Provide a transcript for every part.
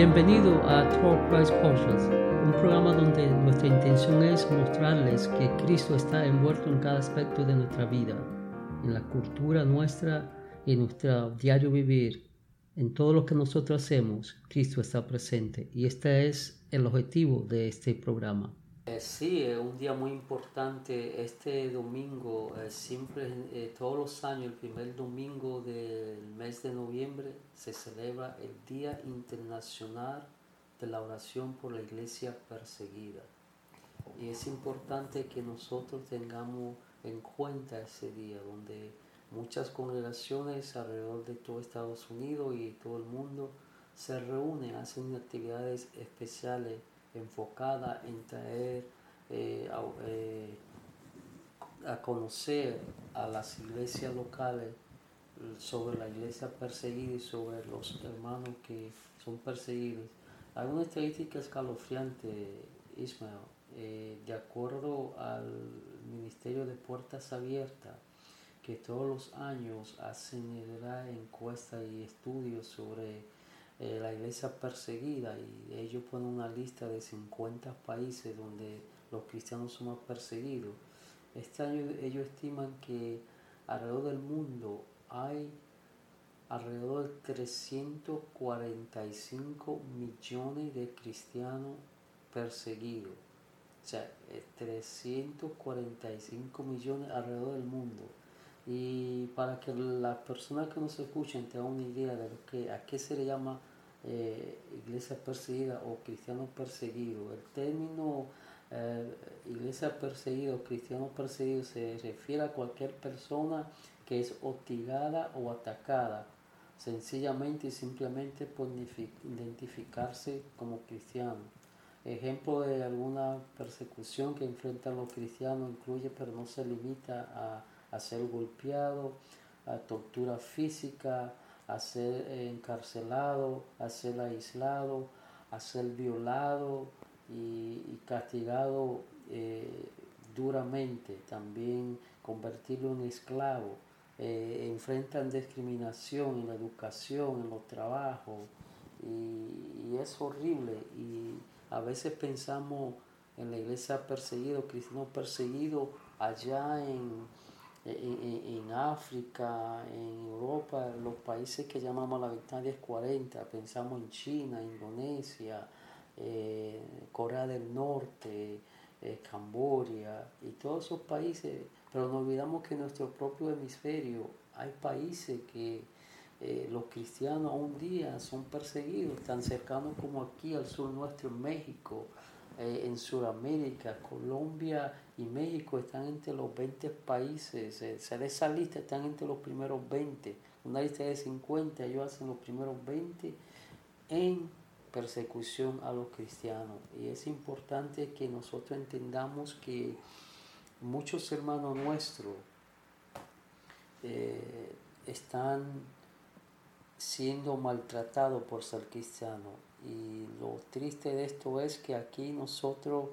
Bienvenido a Talk Christ Cultures, un programa donde nuestra intención es mostrarles que Cristo está envuelto en cada aspecto de nuestra vida, en la cultura nuestra y en nuestro diario vivir. En todo lo que nosotros hacemos, Cristo está presente y este es el objetivo de este programa. Eh, sí, es un día muy importante. Este domingo, eh, siempre, eh, todos los años, el primer domingo del mes de noviembre, se celebra el Día Internacional de la Oración por la Iglesia Perseguida. Y es importante que nosotros tengamos en cuenta ese día, donde muchas congregaciones alrededor de todo Estados Unidos y todo el mundo se reúnen, hacen actividades especiales enfocada en traer eh, eh, a, conocer a las iglesias locales sobre la iglesia perseguida y sobre los hermanos que son perseguidos. Hay una estadística escalofriante, Ismael, eh, de acuerdo al Ministerio de Puertas Abiertas, que todos los años hacen encuestas y estudios sobre eh, la iglesia perseguida y ellos ponen una lista de 50 países donde los cristianos son más perseguidos. Este año ellos estiman que alrededor del mundo hay alrededor de 345 millones de cristianos perseguidos. O sea, 345 millones alrededor del mundo. Y para que las personas que nos escuchen tengan una idea de lo que, a qué se le llama eh, iglesia perseguida o cristiano perseguido. El término eh, iglesia perseguida o cristiano perseguido se refiere a cualquier persona que es hostigada o atacada, sencillamente y simplemente por identificarse como cristiano. Ejemplo de alguna persecución que enfrentan los cristianos incluye, pero no se limita a, a ser golpeado, a tortura física, a ser encarcelado, a ser aislado, a ser violado y, castigado eh, duramente, también convertirlo en esclavo. Eh, enfrentan discriminación en la educación, en los trabajos, y, es horrible. Y a veces pensamos en la iglesia perseguida, cristiano perseguido allá en, en, África, en Europa, los países que llamamos la ventana 1040, pensamos en China, Indonesia, eh, Corea del Norte, eh, Camboya y todos esos países, pero no olvidamos que en nuestro propio hemisferio hay países que eh, los cristianos un día son perseguidos, tan cercanos como aquí al sur nuestro, en México, en Sudamérica, Colombia y México están entre los 20 países, eh, de esa lista están entre los primeros 20, una lista de 50, ellos hacen los primeros 20 en persecución a los cristianos. Y es importante que nosotros entendamos que muchos hermanos nuestros eh, están siendo maltratados por ser cristianos. Y lo triste de esto es que aquí nosotros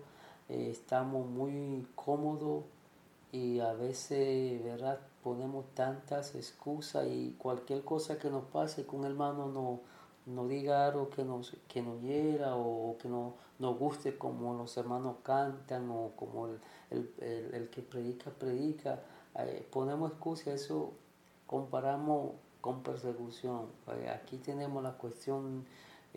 eh, estamos muy cómodos y a veces, ¿verdad? Ponemos tantas excusas y cualquier cosa que nos pase, que un hermano no, no diga algo que nos, que nos hiera o que no, nos guste como los hermanos cantan o como el, el, que predica, predica. Eh, ponemos excusas, eso comparamos con persecución. Eh, aquí tenemos la cuestión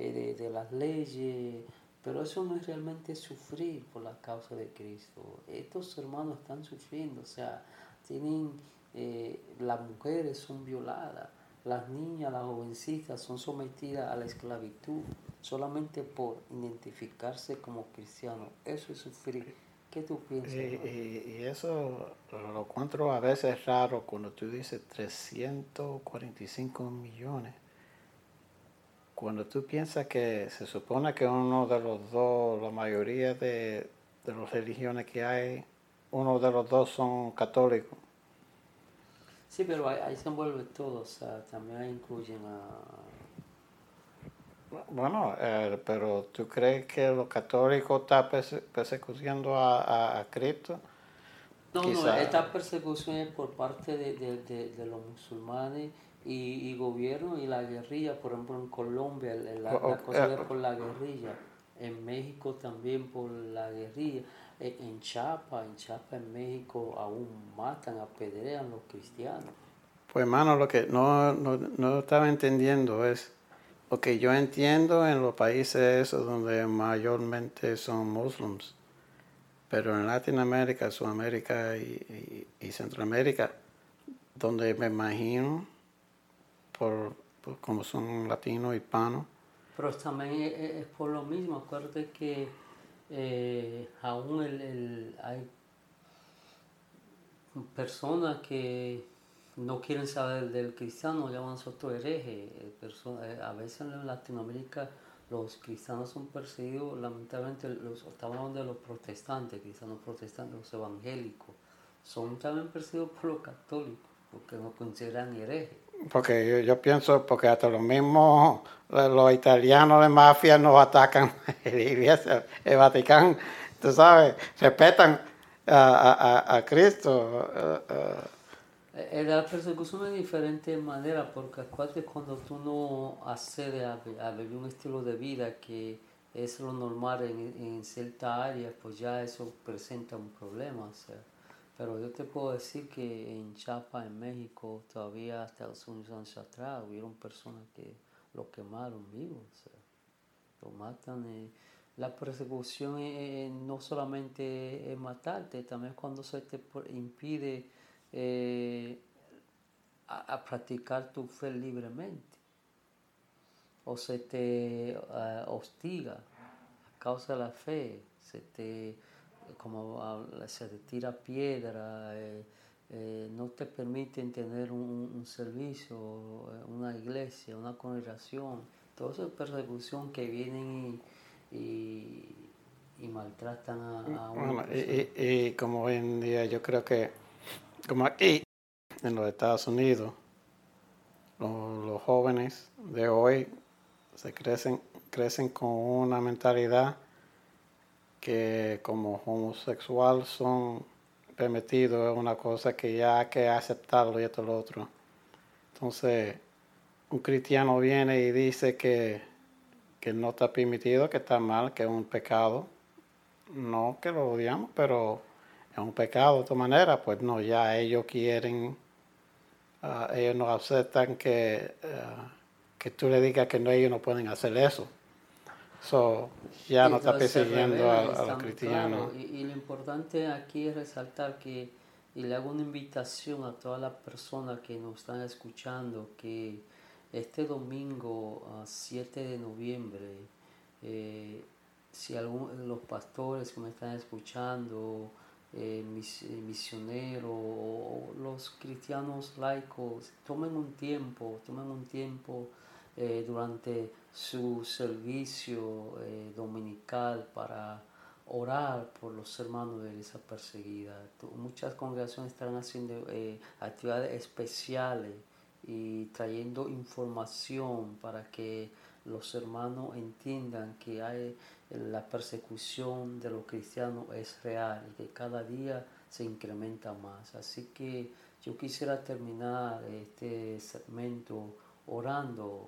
de, de las leyes, pero eso no es realmente sufrir por la causa de Cristo. Estos hermanos están sufriendo, o sea, tienen, eh, las mujeres son violadas, las niñas, las jovencitas son sometidas a la esclavitud solamente por identificarse como cristianos. Eso es sufrir. ¿Qué tú piensas? y eso lo encuentro a veces raro cuando tú dices 345 millones cuando tú piensas que se supone que uno de los dos, la mayoría de, las religiones que hay, uno de los dos son católicos. Sí, pero ahí, se envuelve todo, o sea, también incluyen a... Bueno, eh, pero ¿tú crees que los católicos están persecutando a, Cristo? No, no, esta persecución es por parte de, de los musulmanes y, y gobierno y la guerrilla, por ejemplo en Colombia, la, la cosa eh, es por la guerrilla, en México también por la guerrilla, en, en Chiapas, en Chiapas en México aún matan, apedrean los cristianos. Pues hermano, lo que no, no, no estaba entendiendo es, ok, yo entiendo en los países esos donde mayormente son muslims, pero en Latinoamérica, Sudamérica y, Centroamérica, donde me imagino, por, como son latinos, hispanos, Pero también es, por lo mismo, acuérdate que eh, aún el, hay personas que no quieren saber del cristiano, llaman nosotros hereje. eh, perso- eh, a veces en Latinoamérica los cristianos son perseguidos, lamentablemente, los, estamos hablando de los protestantes, cristianos protestantes, los evangélicos, son también perseguidos por los católicos, porque nos consideran herejes. porque yo, pienso, porque hasta los mismos, los, los italianos de mafia nos atacan el Vaticano, tú sabes, respetan a, a- a- Cristo. eh, eh, Eh, La persecución de diferentes maneras, porque acuérdate cuando tú no accedes a, vi- a vivir un estilo de vida que es lo normal en, en cierta área, pues ya eso presenta un problema. o sea. Pero yo te puedo decir que en Chiapas, en México, todavía hasta unos años atrás, hubieron personas que lo quemaron vivo. o lo matan. eh. La persecución eh, eh, no solamente es matarte, también cuando se te impide eh, a, a practicar tu fe libremente o se te eh, hostiga a causa de la fe, se te como se te tira piedra, eh, eh, no te permiten tener un, un servicio, una iglesia, una congregación, toda esa persecución que vienen y, y, y maltratan a, bueno, persona. y- y como hoy en día yo creo que, como aquí en los Estados Unidos, los, jóvenes de hoy se crecen, crecen con una mentalidad que como homosexual son permitidos, es una cosa que ya hay que aceptarlo y esto lo otro. Entonces, un cristiano viene y dice que, que no está permitido, que está mal, que es un pecado. No que lo odiamos, pero es un pecado de todas maneras, pues no, ya ellos quieren, ah, ellos no aceptan que, ah, que tú le digas que no, ellos no pueden hacer eso. So, ya no está persiguiendo a, los cristianos. Y, y lo importante aquí es resaltar que, y le hago una invitación a todas las personas que nos están escuchando, que este domingo a 7 de noviembre, eh, si algún, los pastores que me están escuchando, eh, mis, eh, misioneros o los cristianos laicos, tomen un tiempo, tomen un tiempo eh, durante su servicio eh, dominical para orar por los hermanos de iglesia perseguida. Muchas congregaciones están haciendo actividades especiales y trayendo información para que los hermanos entiendan que hay la persecución de los cristianos es real y que cada día se incrementa más. Así que yo quisiera terminar este segmento orando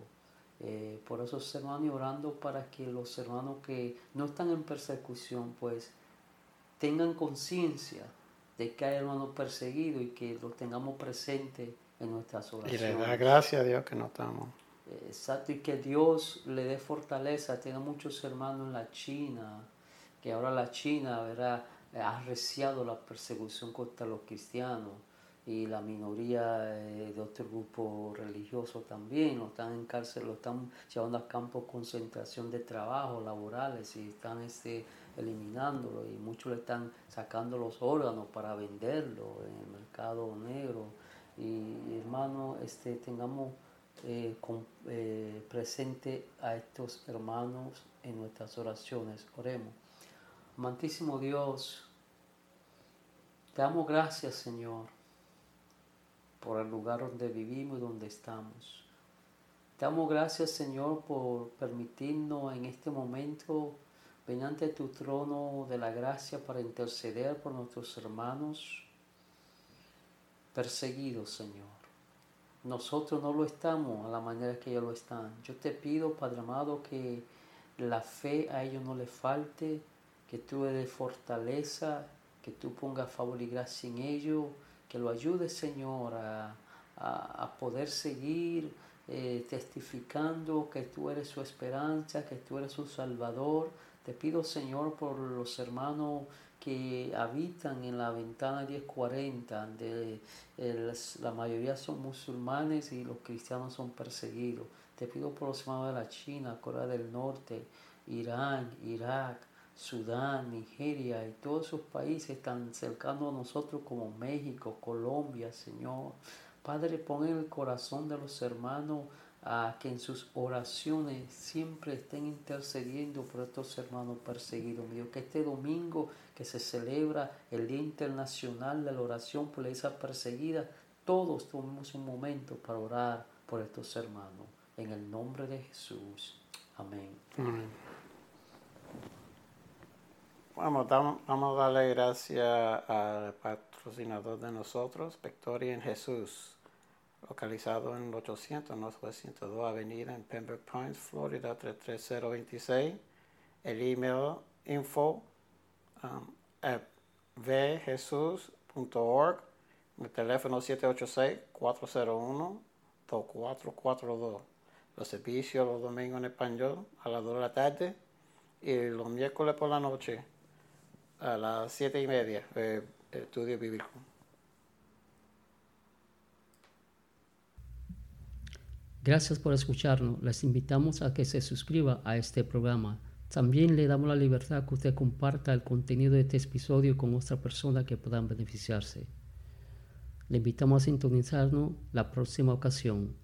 eh, por esos hermanos y orando para que los hermanos que no están en persecución pues tengan conciencia de que hay hermanos perseguidos y que los tengamos presente en nuestras Y oraciones. le da gracias a Dios que no estamos. Exacto, y que Dios le dé fortaleza. Tiene muchos hermanos en la China, que ahora la China ¿verdad? ha arreciado la persecución contra los cristianos y la minoría eh, de otro grupo religioso también. Lo están en cárcel, lo están llevando a campos de concentración de trabajo, laborales, y están este, eliminándolo. Y muchos le están sacando los órganos para venderlo en el mercado negro. Y hermano, este, tengamos eh, eh, presente a estos hermanos en nuestras oraciones. Oremos. Amantísimo Dios, te damos gracias, Señor, por el lugar donde vivimos y donde estamos. Te damos gracias, Señor, por permitirnos en este momento venir ante tu trono de la gracia para interceder por nuestros hermanos perseguidos, Señor. Nosotros no lo estamos a la manera que ellos lo están. Yo te pido, Padre amado, que la fe a ellos no les falte, que tú les fortaleza, que tú pongas favor y gracia en ellos, que lo ayudes, Señor, a, poder seguir eh, testificando que tú eres su esperanza, que tú eres su Salvador. Te pido, Señor, por los hermanos que habitan en la ventana 1040, donde la mayoría son musulmanes y los cristianos son perseguidos. Te pido por los hermanos de la China, Corea del Norte, Irán, Irak, Sudán, Nigeria y todos esos países tan cercanos a nosotros como México, Colombia, Señor. Padre, pon en el corazón de los hermanos a que en sus oraciones siempre estén intercediendo por estos hermanos perseguidos. Mío, que este domingo que se celebra el Día Internacional de la Oración por la Iglesia Perseguida, todos tomemos un momento para orar por estos hermanos. En el nombre de Jesús. Amén. Vamos, vamos a darle gracias al patrocinador de nosotros, Victoria en Jesús localizado en 800 Northwest 102 Avenida en Pembroke Pines, Florida 33026. El email info um, at vjesus.org. El teléfono 786-401-2442. Los servicios los domingos en español a las 2 de la tarde y los miércoles por la noche a las 7 y media. Eh, estudio bíblico. Gracias por escucharnos. Les invitamos a que se suscriba a este programa. También le damos la libertad que usted comparta el contenido de este episodio con otra persona que puedan beneficiarse. Le invitamos a sintonizarnos la próxima ocasión.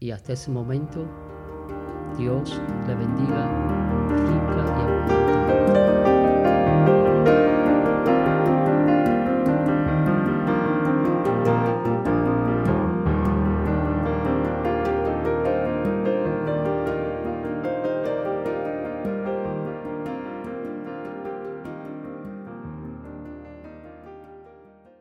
Y hasta ese momento, Dios le bendiga rica y.